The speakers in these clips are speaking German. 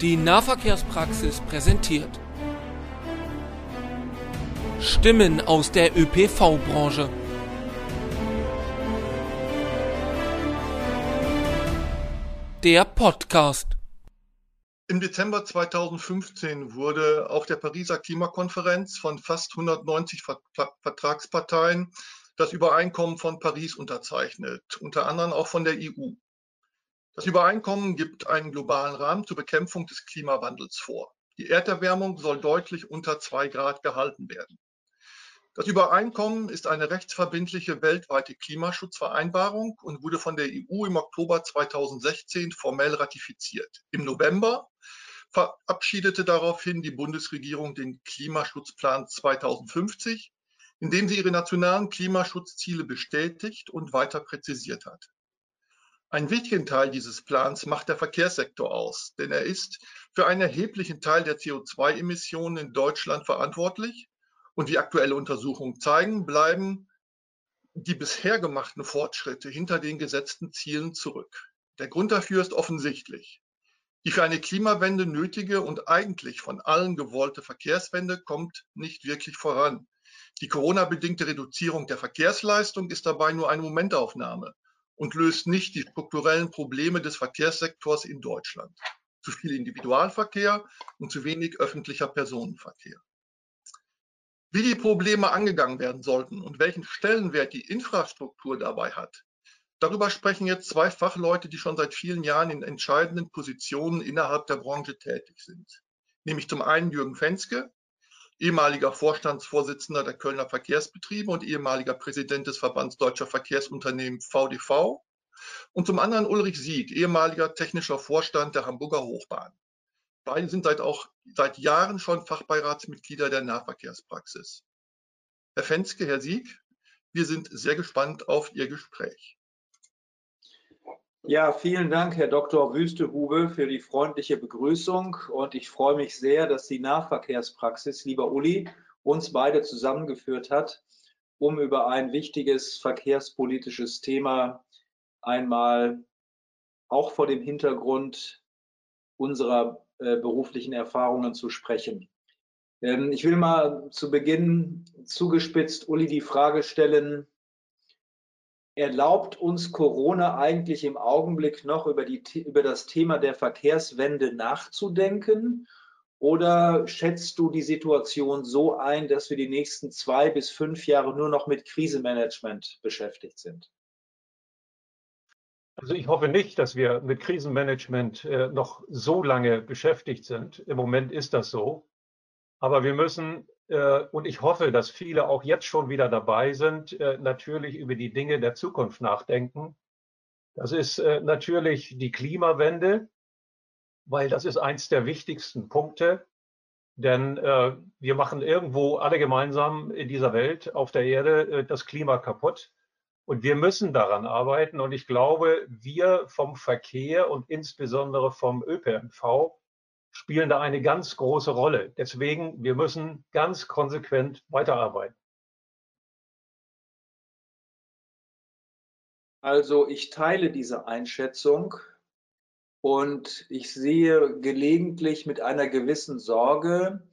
Die Nahverkehrspraxis präsentiert Stimmen aus der ÖPV-Branche. Der Podcast. Im Dezember 2015 wurde auf der Pariser Klimakonferenz von fast 190 Vertragsparteien das Übereinkommen von Paris unterzeichnet, unter anderem auch von der EU. Das Übereinkommen gibt einen globalen Rahmen zur Bekämpfung des Klimawandels vor. Die Erderwärmung soll deutlich unter zwei Grad gehalten werden. Das Übereinkommen ist eine rechtsverbindliche weltweite Klimaschutzvereinbarung und wurde von der EU im Oktober 2016 formell ratifiziert. Im November verabschiedete daraufhin die Bundesregierung den Klimaschutzplan 2050, in dem sie ihre nationalen Klimaschutzziele bestätigt und weiter präzisiert hat. Einen wichtigen Teil dieses Plans macht der Verkehrssektor aus, denn er ist für einen erheblichen Teil der CO2-Emissionen in Deutschland verantwortlich. Und wie aktuelle Untersuchungen zeigen, bleiben die bisher gemachten Fortschritte hinter den gesetzten Zielen zurück. Der Grund dafür ist offensichtlich. Die für eine Klimawende nötige und eigentlich von allen gewollte Verkehrswende kommt nicht wirklich voran. Die Corona-bedingte Reduzierung der Verkehrsleistung ist dabei nur eine Momentaufnahme und löst nicht die strukturellen Probleme des Verkehrssektors in Deutschland. Zu viel Individualverkehr und zu wenig öffentlicher Personenverkehr. Wie die Probleme angegangen werden sollten und welchen Stellenwert die Infrastruktur dabei hat, darüber sprechen jetzt zwei Fachleute, die schon seit vielen Jahren in entscheidenden Positionen innerhalb der Branche tätig sind. Nämlich zum einen Jürgen Fenske, ehemaliger Vorstandsvorsitzender der Kölner Verkehrsbetriebe und ehemaliger Präsident des Verbands Deutscher Verkehrsunternehmen VDV. Und zum anderen Ulrich Sieg, ehemaliger technischer Vorstand der Hamburger Hochbahn. Beide sind seit auch seit Jahren schon Fachbeiratsmitglieder der Nahverkehrspraxis. Herr Fenske, Herr Sieg, wir sind sehr gespannt auf Ihr Gespräch. Ja, vielen Dank, Herr Dr. Wüstehube, für die freundliche Begrüßung. Und ich freue mich sehr, dass die Nahverkehrspraxis, lieber Uli, uns beide zusammengeführt hat, um über ein wichtiges verkehrspolitisches Thema einmal auch vor dem Hintergrund unserer äh, beruflichen Erfahrungen zu sprechen. Ähm, ich will mal zu Beginn zugespitzt Uli die Frage stellen, Erlaubt uns Corona eigentlich im Augenblick noch über, die, über das Thema der Verkehrswende nachzudenken? Oder schätzt du die Situation so ein, dass wir die nächsten zwei bis fünf Jahre nur noch mit Krisenmanagement beschäftigt sind? Also ich hoffe nicht, dass wir mit Krisenmanagement äh, noch so lange beschäftigt sind. Im Moment ist das so. Aber wir müssen und ich hoffe, dass viele auch jetzt schon wieder dabei sind, äh, natürlich über die Dinge der Zukunft nachdenken. Das ist äh, natürlich die Klimawende, weil das ist eins der wichtigsten Punkte. Denn wir machen irgendwo alle gemeinsam in dieser Welt auf der Erde das Klima kaputt. Und wir müssen daran arbeiten. Und ich glaube, wir vom Verkehr und insbesondere vom ÖPNV spielen da eine ganz große Rolle. Deswegen, wir müssen ganz konsequent weiterarbeiten. Also ich teile diese Einschätzung und ich sehe gelegentlich mit einer gewissen Sorge,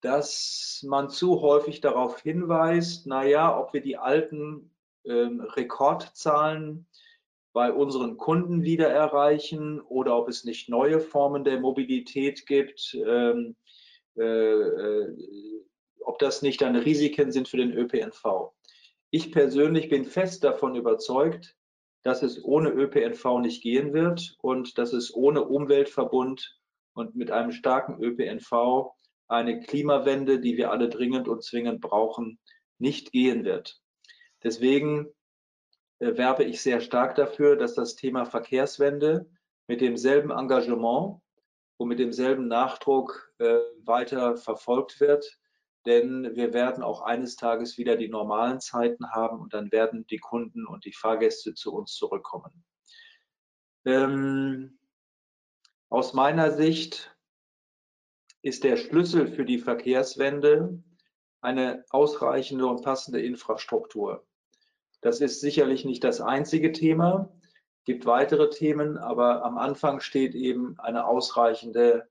dass man zu häufig darauf hinweist, naja, ob wir die alten ähm, Rekordzahlen bei unseren Kunden wieder erreichen oder ob es nicht neue Formen der Mobilität gibt, ähm, äh, äh, ob das nicht dann Risiken sind für den ÖPNV. Ich persönlich bin fest davon überzeugt, dass es ohne ÖPNV nicht gehen wird und dass es ohne Umweltverbund und mit einem starken ÖPNV eine Klimawende, die wir alle dringend und zwingend brauchen, nicht gehen wird. Deswegen werbe ich sehr stark dafür, dass das Thema Verkehrswende mit demselben Engagement und mit demselben Nachdruck äh, weiter verfolgt wird. Denn wir werden auch eines Tages wieder die normalen Zeiten haben und dann werden die Kunden und die Fahrgäste zu uns zurückkommen. Ähm, aus meiner Sicht ist der Schlüssel für die Verkehrswende eine ausreichende und passende Infrastruktur. Das ist sicherlich nicht das einzige Thema. Es gibt weitere Themen, aber am Anfang steht eben eine ausreichende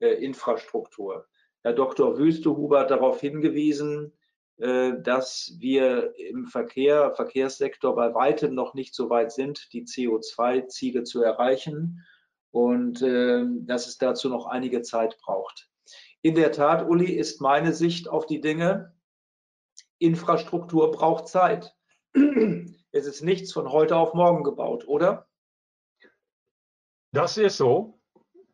Infrastruktur. Herr Dr. Wüstehuber hat darauf hingewiesen, dass wir im Verkehr, Verkehrssektor bei weitem noch nicht so weit sind, die CO2-Ziele zu erreichen und dass es dazu noch einige Zeit braucht. In der Tat, Uli, ist meine Sicht auf die Dinge, Infrastruktur braucht Zeit. Es ist nichts von heute auf morgen gebaut, oder? Das ist so.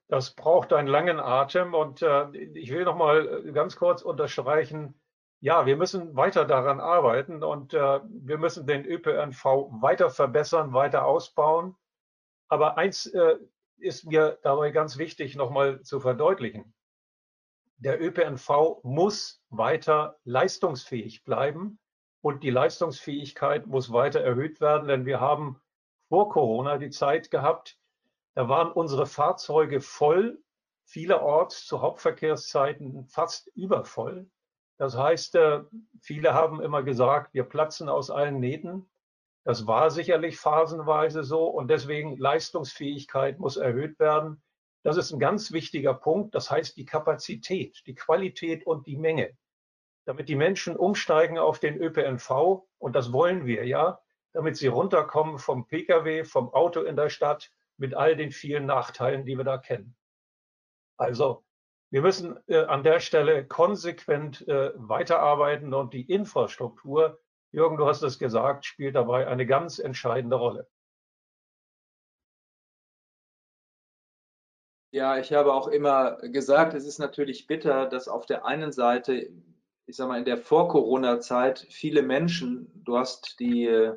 Das braucht einen langen Atem. Und äh, ich will noch mal ganz kurz unterstreichen, ja, wir müssen weiter daran arbeiten und äh, wir müssen den ÖPNV weiter verbessern, weiter ausbauen. Aber eins äh, ist mir dabei ganz wichtig, noch mal zu verdeutlichen. Der ÖPNV muss weiter leistungsfähig bleiben und die Leistungsfähigkeit muss weiter erhöht werden, denn wir haben vor Corona die Zeit gehabt, da waren unsere Fahrzeuge voll, vielerorts zu Hauptverkehrszeiten fast übervoll. Das heißt, äh, viele haben immer gesagt, wir platzen aus allen Nähten. Das war sicherlich phasenweise so und deswegen Leistungsfähigkeit muss erhöht werden. Das ist ein ganz wichtiger Punkt. Das heißt die Kapazität, die Qualität und die Menge damit die Menschen umsteigen auf den ÖPNV. Und das wollen wir ja, damit sie runterkommen vom Pkw, vom Auto in der Stadt mit all den vielen Nachteilen, die wir da kennen. Also wir müssen äh, an der Stelle konsequent äh, weiterarbeiten und die Infrastruktur, Jürgen, du hast es gesagt, spielt dabei eine ganz entscheidende Rolle. Ja, ich habe auch immer gesagt, es ist natürlich bitter, dass auf der einen Seite ich sag mal, in der Vor-Corona-Zeit viele Menschen, du hast die,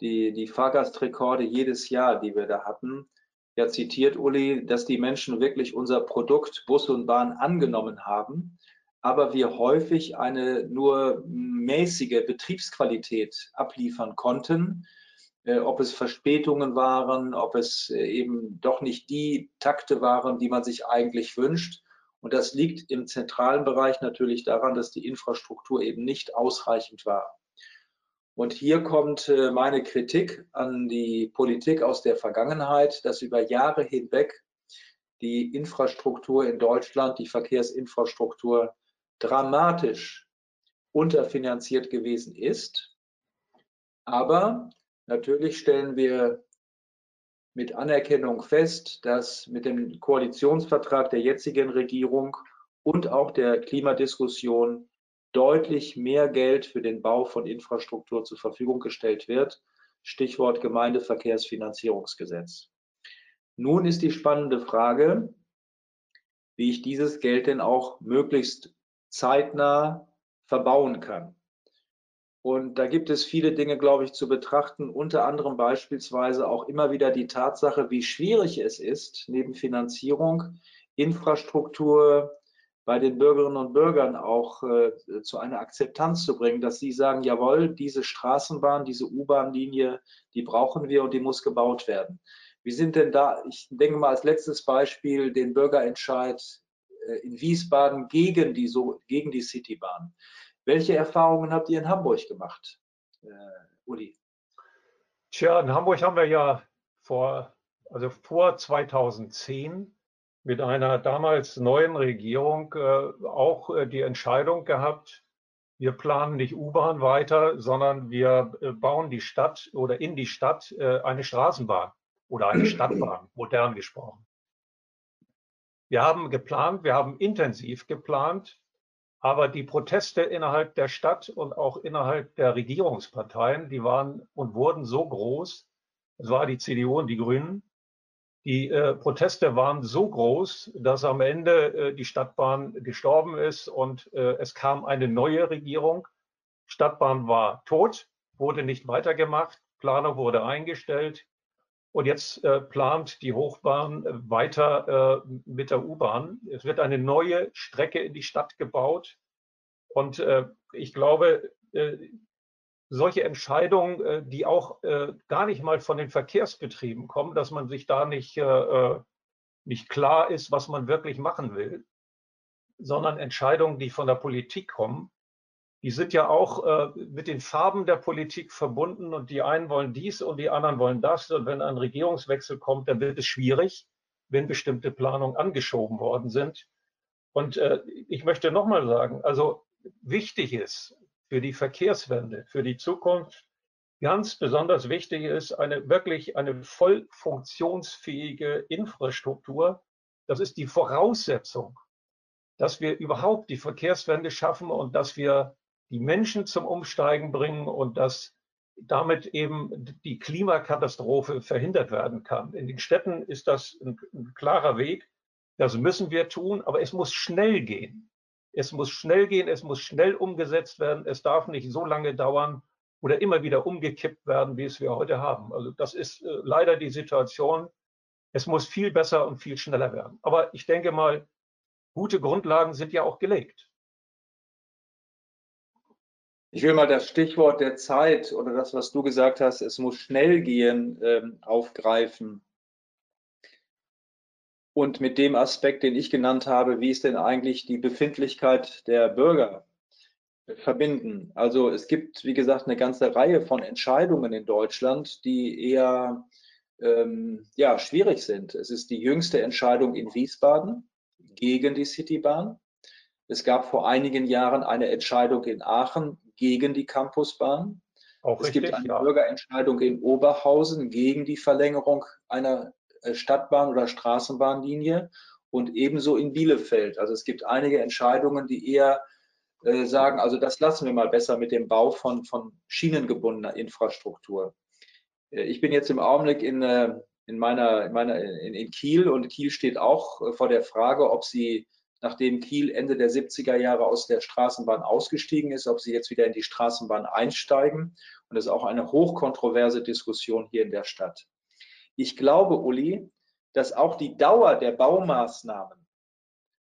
die, die Fahrgastrekorde jedes Jahr, die wir da hatten, ja zitiert, Uli, dass die Menschen wirklich unser Produkt Bus und Bahn angenommen haben, aber wir häufig eine nur mäßige Betriebsqualität abliefern konnten, äh, ob es Verspätungen waren, ob es äh, eben doch nicht die Takte waren, die man sich eigentlich wünscht. Und das liegt im zentralen Bereich natürlich daran, dass die Infrastruktur eben nicht ausreichend war. Und hier kommt äh, meine Kritik an die Politik aus der Vergangenheit, dass über Jahre hinweg die Infrastruktur in Deutschland, die Verkehrsinfrastruktur dramatisch unterfinanziert gewesen ist. Aber natürlich stellen wir mit Anerkennung fest, dass mit dem Koalitionsvertrag der jetzigen Regierung und auch der Klimadiskussion deutlich mehr Geld für den Bau von Infrastruktur zur Verfügung gestellt wird. Stichwort Gemeindeverkehrsfinanzierungsgesetz. Nun ist die spannende Frage, wie ich dieses Geld denn auch möglichst zeitnah verbauen kann. Und da gibt es viele Dinge, glaube ich, zu betrachten, unter anderem beispielsweise auch immer wieder die Tatsache, wie schwierig es ist, neben Finanzierung, Infrastruktur bei den Bürgerinnen und Bürgern auch äh, zu einer Akzeptanz zu bringen, dass sie sagen, jawohl, diese Straßenbahn, diese U-Bahn-Linie, die brauchen wir und die muss gebaut werden. Wie sind denn da, ich denke mal als letztes Beispiel den Bürgerentscheid äh, in Wiesbaden gegen die, so, gegen die Citybahn. Welche Erfahrungen habt ihr in Hamburg gemacht, äh, Uli? Tja, in Hamburg haben wir ja vor, also vor 2010 mit einer damals neuen Regierung äh, auch äh, die Entscheidung gehabt, wir planen nicht U-Bahn weiter, sondern wir äh, bauen die Stadt oder in die Stadt äh, eine Straßenbahn oder eine Stadtbahn, modern gesprochen. Wir haben geplant, wir haben intensiv geplant, aber die Proteste innerhalb der Stadt und auch innerhalb der Regierungsparteien, die waren und wurden so groß, es war die CDU und die Grünen, die äh, Proteste waren so groß, dass am Ende äh, die Stadtbahn gestorben ist und äh, es kam eine neue Regierung. Stadtbahn war tot, wurde nicht weitergemacht, Planung wurde eingestellt. Und jetzt äh, plant die Hochbahn äh, weiter äh, mit der U-Bahn. Es wird eine neue Strecke in die Stadt gebaut. Und äh, ich glaube, äh, solche Entscheidungen, äh, die auch gar nicht mal von den Verkehrsbetrieben kommen, dass man sich da nicht, nicht klar ist, was man wirklich machen will, sondern Entscheidungen, die von der Politik kommen, die sind ja auch äh, mit den Farben der Politik verbunden und die einen wollen dies und die anderen wollen das. Und wenn ein Regierungswechsel kommt, dann wird es schwierig, wenn bestimmte Planungen angeschoben worden sind. Und äh, ich möchte nochmal sagen, also wichtig ist für die Verkehrswende, für die Zukunft, ganz besonders wichtig ist eine wirklich eine voll funktionsfähige Infrastruktur. Das ist die Voraussetzung, dass wir überhaupt die Verkehrswende schaffen und dass wir die Menschen zum Umsteigen bringen und dass damit eben die Klimakatastrophe verhindert werden kann. In den Städten ist das ein, ein klarer Weg. Das müssen wir tun, aber es muss schnell gehen. Es muss schnell gehen, es muss schnell umgesetzt werden. Es darf nicht so lange dauern oder immer wieder umgekippt werden, wie es wir heute haben. Also das ist äh, leider die Situation. Es muss viel besser und viel schneller werden. Aber ich denke mal, gute Grundlagen sind ja auch gelegt. Ich will mal das Stichwort der Zeit oder das, was du gesagt hast, es muss schnell gehen, ähm, aufgreifen. Und mit dem Aspekt, den ich genannt habe, wie ist denn eigentlich die Befindlichkeit der Bürger verbinden? Also es gibt, wie gesagt, eine ganze Reihe von Entscheidungen in Deutschland, die eher ähm, ja, schwierig sind. Es ist die jüngste Entscheidung in Wiesbaden gegen die Citybahn. Es gab vor einigen Jahren eine Entscheidung in Aachen gegen die Campusbahn. Auch es richtig, gibt eine ja. Bürgerentscheidung in Oberhausen gegen die Verlängerung einer äh, Stadtbahn- oder Straßenbahnlinie und ebenso in Bielefeld. Also es gibt einige Entscheidungen, die eher äh, sagen, also das lassen wir mal besser mit dem Bau von, von schienengebundener Infrastruktur. Äh, ich bin jetzt im Augenblick in, äh, in meiner, in, meiner in, in Kiel und Kiel steht auch äh, vor der Frage, ob sie nachdem Kiel Ende der 70er Jahre aus der Straßenbahn ausgestiegen ist, ob sie jetzt wieder in die Straßenbahn einsteigen. Und das ist auch eine hochkontroverse Diskussion hier in der Stadt. Ich glaube, Uli, dass auch die Dauer der Baumaßnahmen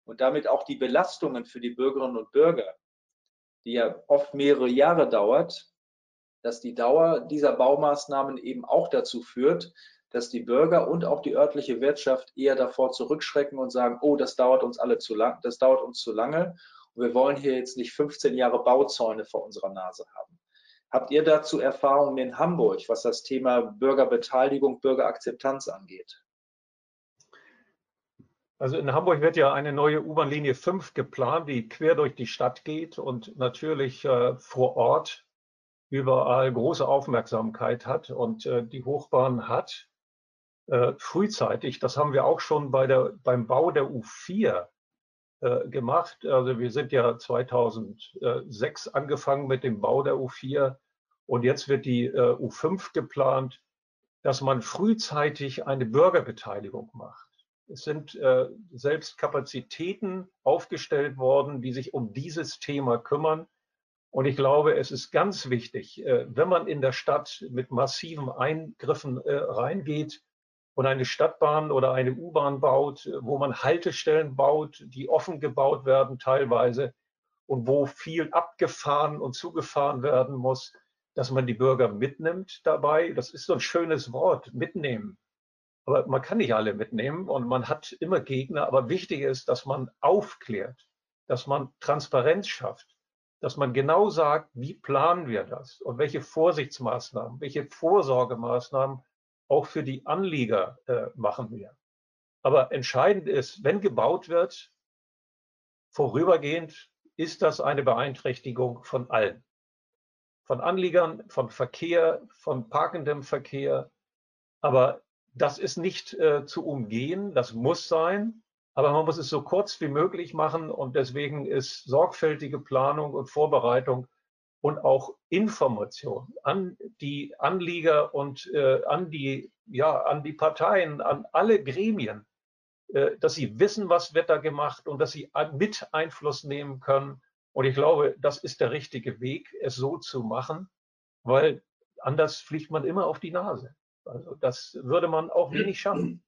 und damit auch die Belastungen für die Bürgerinnen und Bürger, die ja oft mehrere Jahre dauert, dass die Dauer dieser Baumaßnahmen eben auch dazu führt, dass die Bürger und auch die örtliche Wirtschaft eher davor zurückschrecken und sagen, oh, das dauert uns alle zu lang, das dauert uns zu lange und wir wollen hier jetzt nicht 15 Jahre Bauzäune vor unserer Nase haben. Habt ihr dazu Erfahrungen in Hamburg, was das Thema Bürgerbeteiligung, Bürgerakzeptanz angeht? Also in Hamburg wird ja eine neue U-Bahn-Linie 5 geplant, die quer durch die Stadt geht und natürlich äh, vor Ort überall große Aufmerksamkeit hat. Und äh, die Hochbahn hat äh, frühzeitig, das haben wir auch schon bei der, beim Bau der U4 äh, gemacht. Also wir sind ja 2006 angefangen mit dem Bau der U4 und jetzt wird die äh, U5 geplant, dass man frühzeitig eine Bürgerbeteiligung macht. Es sind äh, selbst Kapazitäten aufgestellt worden, die sich um dieses Thema kümmern. Und ich glaube, es ist ganz wichtig, äh, wenn man in der Stadt mit massiven Eingriffen reingeht, und eine Stadtbahn oder eine U-Bahn baut, wo man Haltestellen baut, die offen gebaut werden teilweise und wo viel abgefahren und zugefahren werden muss, dass man die Bürger mitnimmt dabei. Das ist so ein schönes Wort, mitnehmen. Aber man kann nicht alle mitnehmen und man hat immer Gegner. Aber wichtig ist, dass man aufklärt, dass man Transparenz schafft, dass man genau sagt, wie planen wir das und welche Vorsichtsmaßnahmen, welche Vorsorgemaßnahmen auch für die Anlieger äh, machen wir. Aber entscheidend ist, wenn gebaut wird, vorübergehend ist das eine Beeinträchtigung von allen. Von Anliegern, von Verkehr, von parkendem Verkehr. Aber das ist nicht äh, zu umgehen, das muss sein. Aber man muss es so kurz wie möglich machen und deswegen ist sorgfältige Planung und Vorbereitung und auch Information an die Anlieger und äh, an die ja an die Parteien, an alle Gremien, äh, dass sie wissen, was wird da gemacht und dass sie mit Einfluss nehmen können. Und ich glaube, das ist der richtige Weg, es so zu machen, weil anders fliegt man immer auf die Nase. Also das würde man auch wenig schaffen.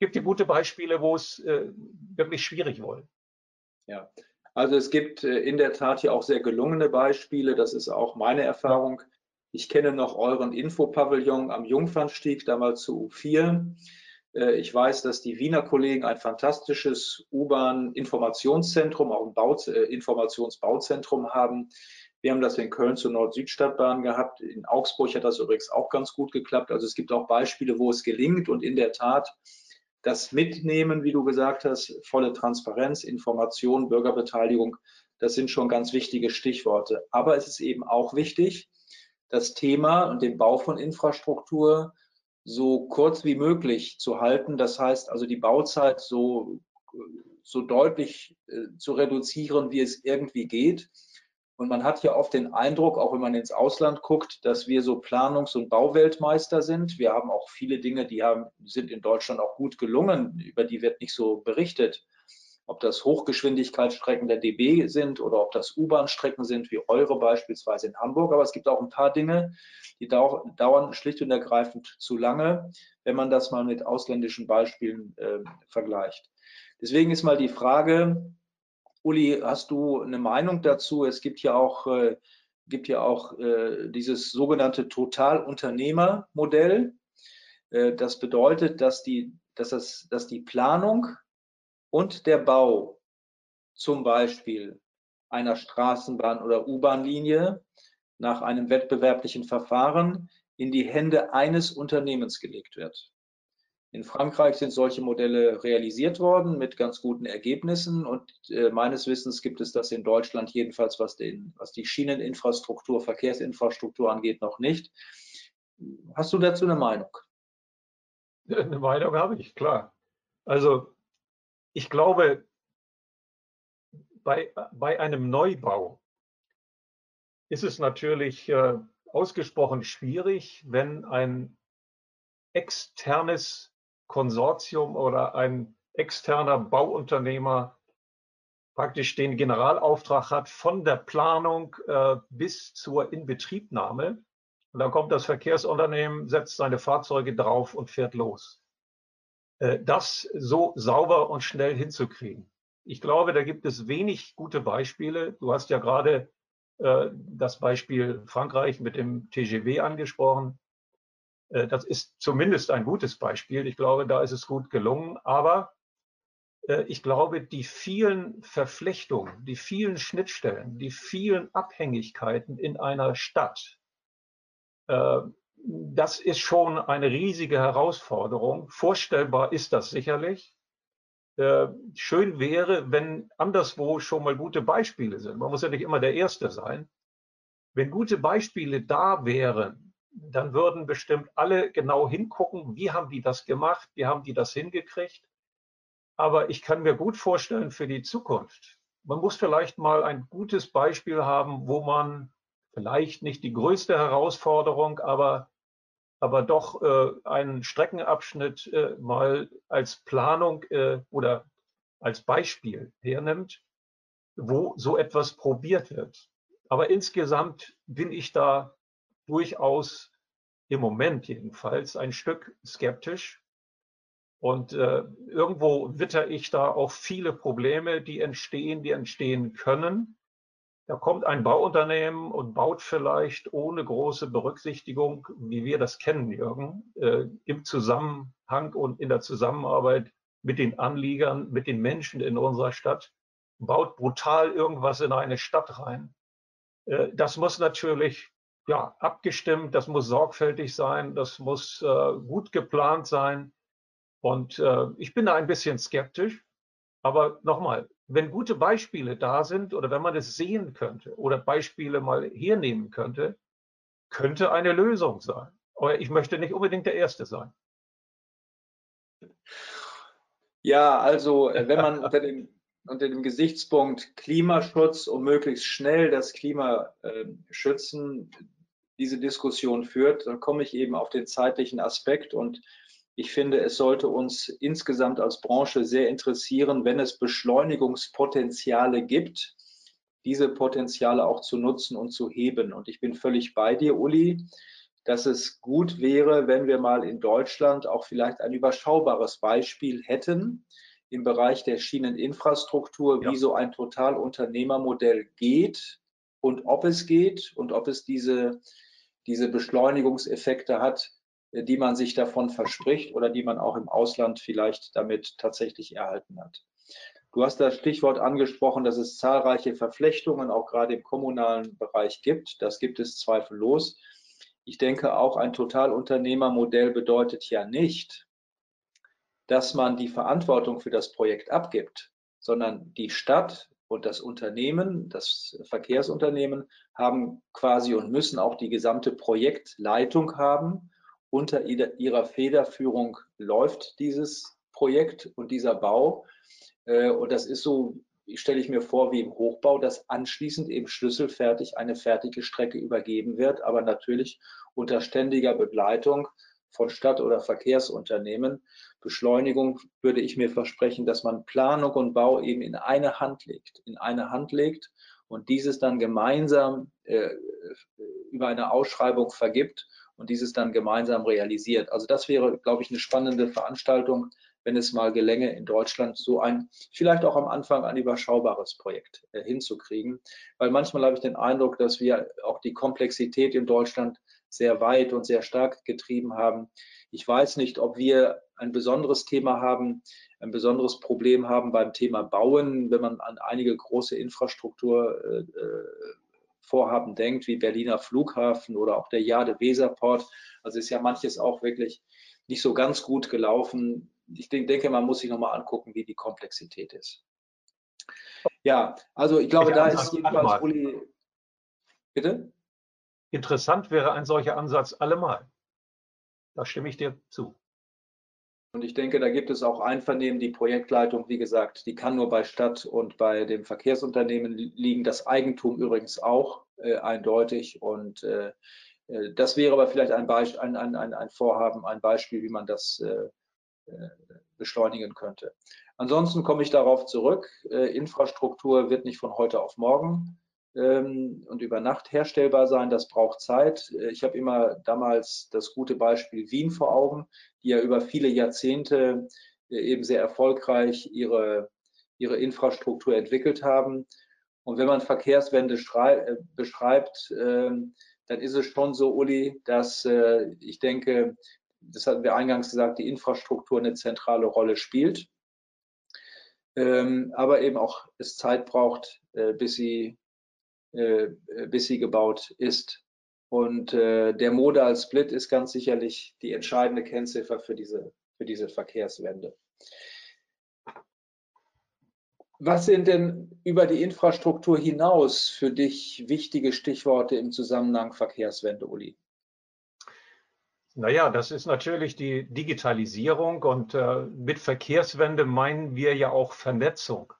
Gibt ja gute Beispiele, wo es äh, wirklich schwierig wurde. Ja, also es gibt äh, in der Tat hier auch sehr gelungene Beispiele. Das ist auch meine Erfahrung. Ich kenne noch euren Infopavillon am Jungfernstieg, damals zu U4. Äh, ich weiß, dass die Wiener Kollegen ein fantastisches U-Bahn-Informationszentrum, auch ein Bau, äh, Informationsbauzentrum haben. Wir haben das in Köln zur Nord-Süd-Stadtbahn gehabt. In Augsburg hat das übrigens auch ganz gut geklappt. Also es gibt auch Beispiele, wo es gelingt und in der Tat das Mitnehmen, wie du gesagt hast, volle Transparenz, Information, Bürgerbeteiligung, das sind schon ganz wichtige Stichworte. Aber es ist eben auch wichtig, das Thema und den Bau von Infrastruktur so kurz wie möglich zu halten. Das heißt also die Bauzeit so, so deutlich äh, zu reduzieren, wie es irgendwie geht. Und man hat ja oft den Eindruck, auch wenn man ins Ausland guckt, dass wir so Planungs- und Bauweltmeister sind. Wir haben auch viele Dinge, die haben, sind in Deutschland auch gut gelungen, über die wird nicht so berichtet. Ob das Hochgeschwindigkeitsstrecken der DB sind oder ob das U-Bahn-Strecken sind, wie eure beispielsweise in Hamburg. Aber es gibt auch ein paar Dinge, die dauern schlicht und ergreifend zu lange, wenn man das mal mit ausländischen Beispielen äh, vergleicht. Deswegen ist mal die Frage, Uli, hast du eine Meinung dazu? Es gibt ja auch, äh, gibt ja auch äh, dieses sogenannte Totalunternehmermodell. Äh, das bedeutet, dass die, dass, das, dass die Planung und der Bau zum Beispiel einer Straßenbahn- oder U-Bahn-Linie nach einem wettbewerblichen Verfahren in die Hände eines Unternehmens gelegt wird. In Frankreich sind solche Modelle realisiert worden mit ganz guten Ergebnissen und äh, meines Wissens gibt es das in Deutschland jedenfalls, was, den, was die Schieneninfrastruktur, Verkehrsinfrastruktur angeht, noch nicht. Hast du dazu eine Meinung? Eine Meinung habe ich, klar. Also ich glaube, bei, bei einem Neubau ist es natürlich äh, ausgesprochen schwierig, wenn ein externes Konsortium oder ein externer Bauunternehmer praktisch den Generalauftrag hat von der Planung äh, bis zur Inbetriebnahme. Und dann kommt das Verkehrsunternehmen, setzt seine Fahrzeuge drauf und fährt los. Äh, das so sauber und schnell hinzukriegen. Ich glaube, da gibt es wenig gute Beispiele. Du hast ja gerade äh, das Beispiel Frankreich mit dem TGW angesprochen. Äh, das ist zumindest ein gutes Beispiel. Ich glaube, da ist es gut gelungen. Aber äh, ich glaube, die vielen Verflechtungen, die vielen Schnittstellen, die vielen Abhängigkeiten in einer Stadt, äh, das ist schon eine riesige Herausforderung. Vorstellbar ist das sicherlich. Schön wäre, wenn anderswo schon mal gute Beispiele sind. Man muss ja nicht immer der Erste sein. Wenn gute Beispiele da wären, dann würden bestimmt alle genau hingucken, wie haben die das gemacht, wie haben die das hingekriegt. Aber ich kann mir gut vorstellen für die Zukunft. Man muss vielleicht mal ein gutes Beispiel haben, wo man vielleicht nicht die größte Herausforderung, aber, aber doch äh, einen Streckenabschnitt äh, mal als Planung äh, oder als Beispiel hernimmt, wo so etwas probiert wird. Aber insgesamt bin ich da durchaus im Moment jedenfalls ein Stück skeptisch. Und äh, irgendwo witter ich da auch viele Probleme, die entstehen, die entstehen können. Da kommt ein Bauunternehmen und baut vielleicht ohne große Berücksichtigung, wie wir das kennen, Jürgen, äh, im Zusammenhang und in der Zusammenarbeit mit den Anliegern, mit den Menschen in unserer Stadt, baut brutal irgendwas in eine Stadt rein. Äh, das muss natürlich ja, abgestimmt, das muss sorgfältig sein, das muss äh, gut geplant sein. Und äh, ich bin da ein bisschen skeptisch. Aber nochmal, wenn gute Beispiele da sind oder wenn man es sehen könnte oder Beispiele mal hernehmen könnte, könnte eine Lösung sein. Aber ich möchte nicht unbedingt der Erste sein. Ja, also äh, wenn man unter dem, unter dem Gesichtspunkt Klimaschutz und möglichst schnell das Klima äh, schützen, diese Diskussion führt, dann komme ich eben auf den zeitlichen Aspekt und ich finde, es sollte uns insgesamt als Branche sehr interessieren, wenn es Beschleunigungspotenziale gibt, diese Potenziale auch zu nutzen und zu heben. Und ich bin völlig bei dir, Uli, dass es gut wäre, wenn wir mal in Deutschland auch vielleicht ein überschaubares Beispiel hätten im Bereich der Schieneninfrastruktur, ja. wie so ein Totalunternehmermodell geht und ob es geht und ob es diese diese Beschleunigungseffekte hat, äh, die man sich davon verspricht oder die man auch im Ausland vielleicht damit tatsächlich erhalten hat. Du hast das Stichwort angesprochen, dass es zahlreiche Verflechtungen auch gerade im kommunalen Bereich gibt. Das gibt es zweifellos. Ich denke auch, ein Totalunternehmermodell bedeutet ja nicht, dass man die Verantwortung für das Projekt abgibt, sondern die Stadt und das Unternehmen, das Verkehrsunternehmen haben quasi und müssen auch die gesamte Projektleitung haben. Unter ihrer Federführung läuft dieses Projekt und dieser Bau. Äh, und das ist so, stelle ich mir vor, wie im Hochbau, dass anschließend eben schlüsselfertig eine fertige Strecke übergeben wird, aber natürlich unter ständiger Begleitung von Stadt- oder Verkehrsunternehmen. Beschleunigung würde ich mir versprechen, dass man Planung und Bau eben in eine Hand legt, in eine Hand legt und dieses dann gemeinsam äh, über eine Ausschreibung vergibt und dieses dann gemeinsam realisiert. Also das wäre, glaube ich, eine spannende Veranstaltung, wenn es mal gelänge, in Deutschland so ein, vielleicht auch am Anfang ein überschaubares Projekt äh, hinzukriegen. Weil manchmal habe ich den Eindruck, dass wir auch die Komplexität in Deutschland sehr weit und sehr stark getrieben haben. Ich weiß nicht, ob wir ein besonderes Thema haben, ein besonderes Problem haben beim Thema Bauen, wenn man an einige große Infrastrukturvorhaben äh, denkt, wie Berliner Flughafen oder auch der Jade-Weserport. Also ist ja manches auch wirklich nicht so ganz gut gelaufen. Ich denke, man muss sich nochmal angucken, wie die Komplexität ist. Ja, also ich glaube, ich da ist jedenfalls Uli. Bitte? Interessant wäre ein solcher Ansatz allemal. Da stimme ich dir zu. Und ich denke, da gibt es auch Einvernehmen. Die Projektleitung, wie gesagt, die kann nur bei Stadt und bei dem Verkehrsunternehmen liegen. Das Eigentum übrigens auch äh, eindeutig. Und äh, äh das wäre aber vielleicht ein, Beisp ein, ein, ein, Vorhaben, ein Beispiel, wie man das äh, äh, beschleunigen könnte. Ansonsten komme ich darauf zurück. Äh, Infrastruktur wird nicht von heute auf morgen und über Nacht herstellbar sein. Das braucht Zeit. Äh, ich habe immer damals das gute Beispiel Wien vor Augen, die ja über viele Jahrzehnte äh, eben sehr erfolgreich ihre, ihre Infrastruktur entwickelt haben. Und wenn man Verkehrswende äh, beschreibt, ähm, dann ist es schon so, Uli, dass ich denke, das hatten wir eingangs gesagt, die Infrastruktur eine zentrale Rolle spielt, ähm, aber eben auch es Zeit braucht, bis sie bis sie gebaut ist. Und äh, der Modal Split ist ganz sicherlich die entscheidende Kennziffer für diese, für diese Verkehrswende. Was sind denn über die Infrastruktur hinaus für dich wichtige Stichworte im Zusammenhang Verkehrswende, Uli? Naja, das ist natürlich die Digitalisierung und äh, mit Verkehrswende meinen wir ja auch Vernetzung.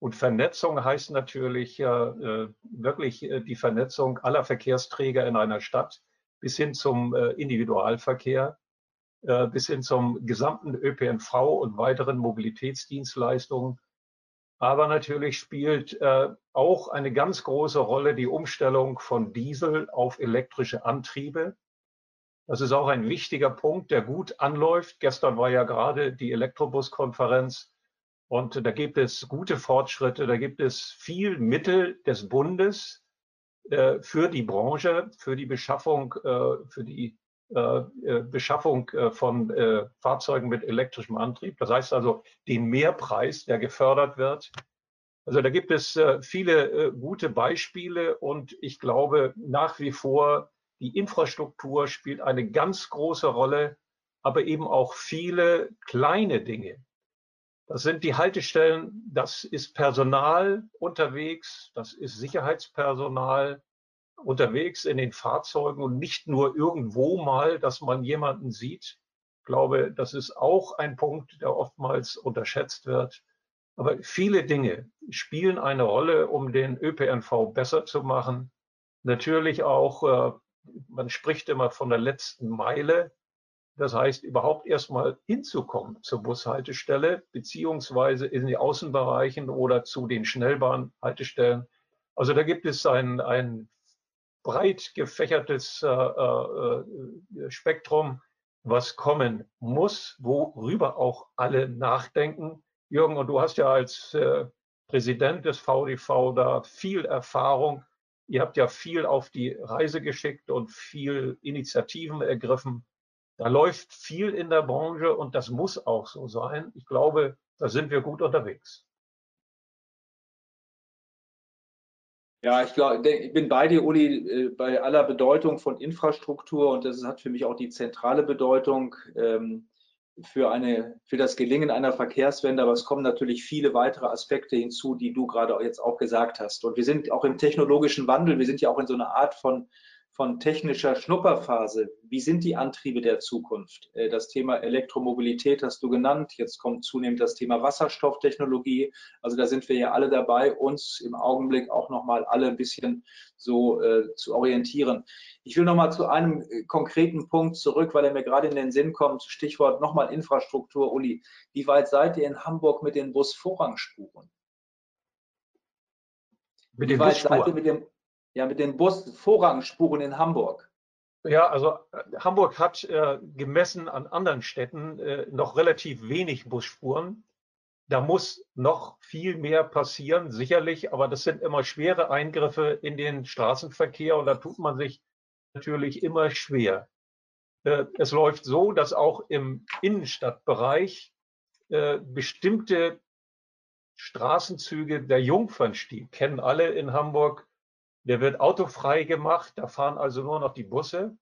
Und Vernetzung heißt natürlich äh, wirklich äh, die Vernetzung aller Verkehrsträger in einer Stadt bis hin zum äh, Individualverkehr, äh, bis hin zum gesamten ÖPNV und weiteren Mobilitätsdienstleistungen. Aber natürlich spielt äh, auch eine ganz große Rolle die Umstellung von Diesel auf elektrische Antriebe. Das ist auch ein wichtiger Punkt, der gut anläuft. Gestern war ja gerade die Elektrobus-Konferenz und da gibt es gute Fortschritte, da gibt es viel Mittel des Bundes äh, für die Branche, für die Beschaffung, äh, für die äh, äh Beschaffung äh, von Fahrzeugen mit elektrischem Antrieb. Das heißt also den Mehrpreis, der gefördert wird. Also da gibt es viele gute Beispiele und ich glaube nach wie vor, die Infrastruktur spielt eine ganz große Rolle, aber eben auch viele kleine Dinge, das sind die Haltestellen, das ist Personal unterwegs, das ist Sicherheitspersonal unterwegs in den Fahrzeugen und nicht nur irgendwo mal, dass man jemanden sieht. Ich glaube, das ist auch ein Punkt, der oftmals unterschätzt wird. Aber viele Dinge spielen eine Rolle, um den ÖPNV besser zu machen. Natürlich auch, äh, man spricht immer von der letzten Meile. Das heißt, überhaupt erstmal hinzukommen zur Bushaltestelle, beziehungsweise in die Außenbereichen oder zu den Schnellbahnhaltestellen. Also da gibt es ein, ein breit gefächertes äh, äh, Spektrum, was kommen muss, worüber auch alle nachdenken. Jürgen, und du hast ja als äh, Präsident des VDV da viel Erfahrung. Ihr habt ja viel auf die Reise geschickt und viel Initiativen ergriffen. Da läuft viel in der Branche und das muss auch so sein. Ich glaube, da sind wir gut unterwegs. Ja, ich glaube, ich bin bei dir, Uli, äh, bei aller Bedeutung von Infrastruktur und das hat für mich auch die zentrale Bedeutung. Ähm, für, eine, für das Gelingen einer Verkehrswende, aber es kommen natürlich viele weitere Aspekte hinzu, die du gerade jetzt auch gesagt hast. Und wir sind auch im technologischen Wandel, wir sind ja auch in so einer Art von von technischer Schnupperphase. Wie sind die Antriebe der Zukunft? Äh, das Thema Elektromobilität hast du genannt. Jetzt kommt zunehmend das Thema Wasserstofftechnologie. Also da sind wir ja alle dabei, uns im Augenblick auch nochmal alle ein bisschen so äh, zu orientieren. Ich will nochmal zu einem äh, konkreten Punkt zurück, weil er mir gerade in den Sinn kommt. Stichwort nochmal Infrastruktur. Uli, wie weit seid ihr in Hamburg mit den Busvorrangspuren? Mit den Busspuren? Seid ihr mit dem, ja, mit den Busvorrangspuren in Hamburg. Ja, also äh, Hamburg hat äh, gemessen an anderen Städten äh, noch relativ wenig Busspuren. Da muss noch viel mehr passieren, sicherlich, aber das sind immer schwere Eingriffe in den Straßenverkehr und da tut man sich natürlich immer schwer. Äh, es läuft so, dass auch im Innenstadtbereich äh, bestimmte Straßenzüge, der Jungfernstieg, kennen alle in Hamburg, der wird autofrei gemacht, da fahren also nur noch die Busse.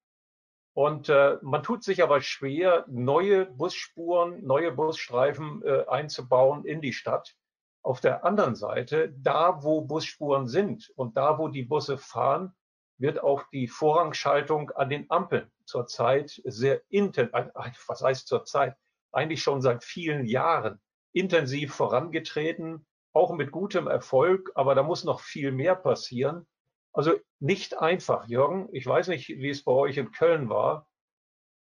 Und äh, man tut sich aber schwer, neue Busspuren, neue Busstreifen äh, einzubauen in die Stadt. Auf der anderen Seite, da wo Busspuren sind und da wo die Busse fahren, wird auch die Vorrangschaltung an den Ampeln zurzeit sehr intensiv, was heißt zurzeit, eigentlich schon seit vielen Jahren intensiv vorangetreten, auch mit gutem Erfolg, aber da muss noch viel mehr passieren. Also nicht einfach, Jürgen. Ich weiß nicht, wie es bei euch in Köln war,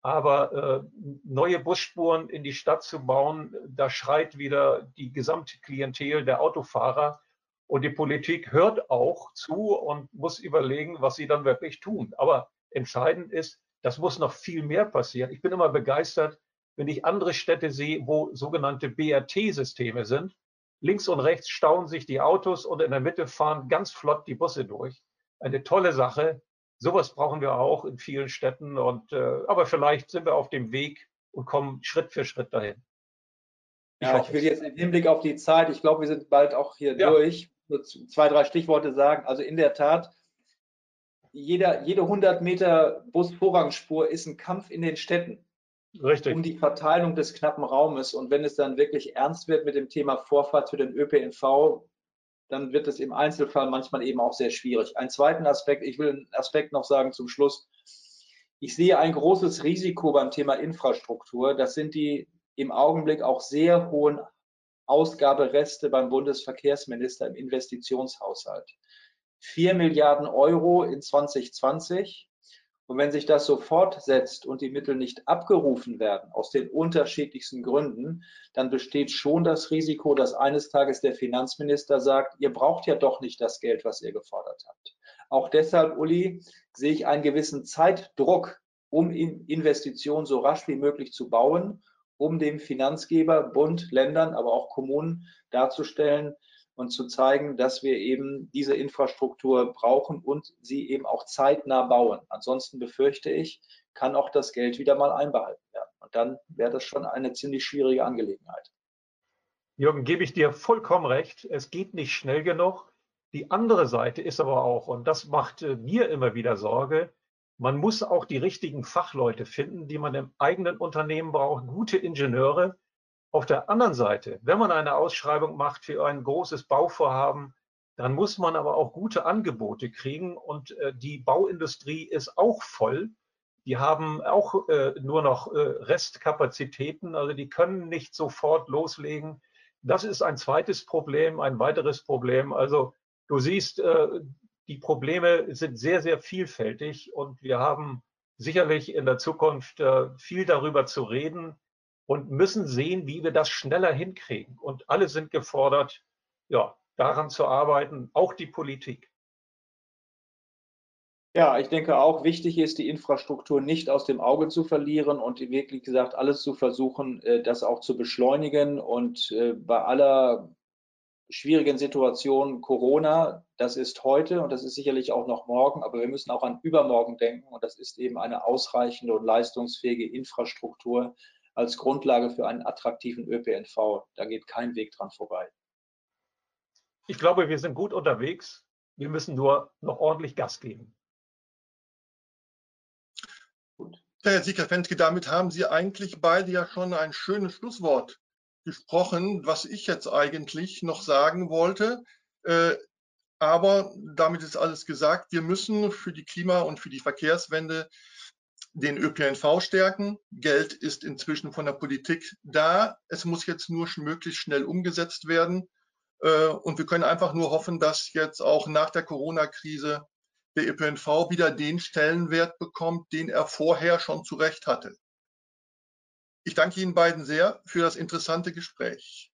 aber äh, neue Busspuren in die Stadt zu bauen, da schreit wieder die gesamte Klientel der Autofahrer. Und die Politik hört auch zu und muss überlegen, was sie dann wirklich tun. Aber entscheidend ist, das muss noch viel mehr passieren. Ich bin immer begeistert, wenn ich andere Städte sehe, wo sogenannte BRT-Systeme sind. Links und rechts stauen sich die Autos und in der Mitte fahren ganz flott die Busse durch eine tolle Sache. Sowas brauchen wir auch in vielen Städten. Und, äh, aber vielleicht sind wir auf dem Weg und kommen Schritt für Schritt dahin. Ich ja, ich will jetzt im Hinblick auf die Zeit, ich glaube, wir sind bald auch hier ja. durch. Nur zwei, drei Stichworte sagen. Also in der Tat, jeder, jede 100 Meter Busvorrangspur ist ein Kampf in den Städten. Richtig. Um die Verteilung des knappen Raumes. Und wenn es dann wirklich ernst wird mit dem Thema Vorfahrt für den ÖPNV, dann wird es im Einzelfall manchmal eben auch sehr schwierig. Ein zweiten Aspekt, ich will einen Aspekt noch sagen zum Schluss. Ich sehe ein großes Risiko beim Thema Infrastruktur. Das sind die im Augenblick auch sehr hohen Ausgabereste beim Bundesverkehrsminister im Investitionshaushalt. Vier Milliarden Euro in 2020 und wenn sich das so fortsetzt und die Mittel nicht abgerufen werden, aus den unterschiedlichsten Gründen, dann besteht schon das Risiko, dass eines Tages der Finanzminister sagt, ihr braucht ja doch nicht das Geld, was ihr gefordert habt. Auch deshalb, Uli, sehe ich einen gewissen Zeitdruck, um Investitionen so rasch wie möglich zu bauen, um dem Finanzgeber, Bund, Ländern, aber auch Kommunen darzustellen, und zu zeigen, dass wir eben diese Infrastruktur brauchen und sie eben auch zeitnah bauen. Ansonsten befürchte ich, kann auch das Geld wieder mal einbehalten werden. Und dann wäre das schon eine ziemlich schwierige Angelegenheit. Jürgen, gebe ich dir vollkommen recht. Es geht nicht schnell genug. Die andere Seite ist aber auch, und das macht äh, mir immer wieder Sorge, man muss auch die richtigen Fachleute finden, die man im eigenen Unternehmen braucht, gute Ingenieure, auf der anderen Seite, wenn man eine Ausschreibung macht für ein großes Bauvorhaben, dann muss man aber auch gute Angebote kriegen und äh, die Bauindustrie ist auch voll. Die haben auch äh, nur noch äh, Restkapazitäten, also die können nicht sofort loslegen. Das ist ein zweites Problem, ein weiteres Problem. Also du siehst, äh, die Probleme sind sehr, sehr vielfältig und wir haben sicherlich in der Zukunft äh, viel darüber zu reden und müssen sehen, wie wir das schneller hinkriegen. Und alle sind gefordert, ja, daran zu arbeiten, auch die Politik. Ja, ich denke auch, wichtig ist, die Infrastruktur nicht aus dem Auge zu verlieren und wirklich gesagt, alles zu versuchen, äh, das auch zu beschleunigen. Und äh, bei aller schwierigen Situation Corona, das ist heute und das ist sicherlich auch noch morgen, aber wir müssen auch an übermorgen denken und das ist eben eine ausreichende und leistungsfähige Infrastruktur, als Grundlage für einen attraktiven ÖPNV. Da geht kein Weg dran vorbei. Ich glaube, wir sind gut unterwegs. Wir müssen nur noch ordentlich Gas geben. Gut. Herr Sieger-Fenske, damit haben Sie eigentlich beide ja schon ein schönes Schlusswort gesprochen, was ich jetzt eigentlich noch sagen wollte. Äh, aber damit ist alles gesagt. Wir müssen für die Klima- und für die Verkehrswende den ÖPNV stärken. Geld ist inzwischen von der Politik da. Es muss jetzt nur möglichst schnell umgesetzt werden. Äh, und wir können einfach nur hoffen, dass jetzt auch nach der Corona-Krise der ÖPNV wieder den Stellenwert bekommt, den er vorher schon zu Recht hatte. Ich danke Ihnen beiden sehr für das interessante Gespräch.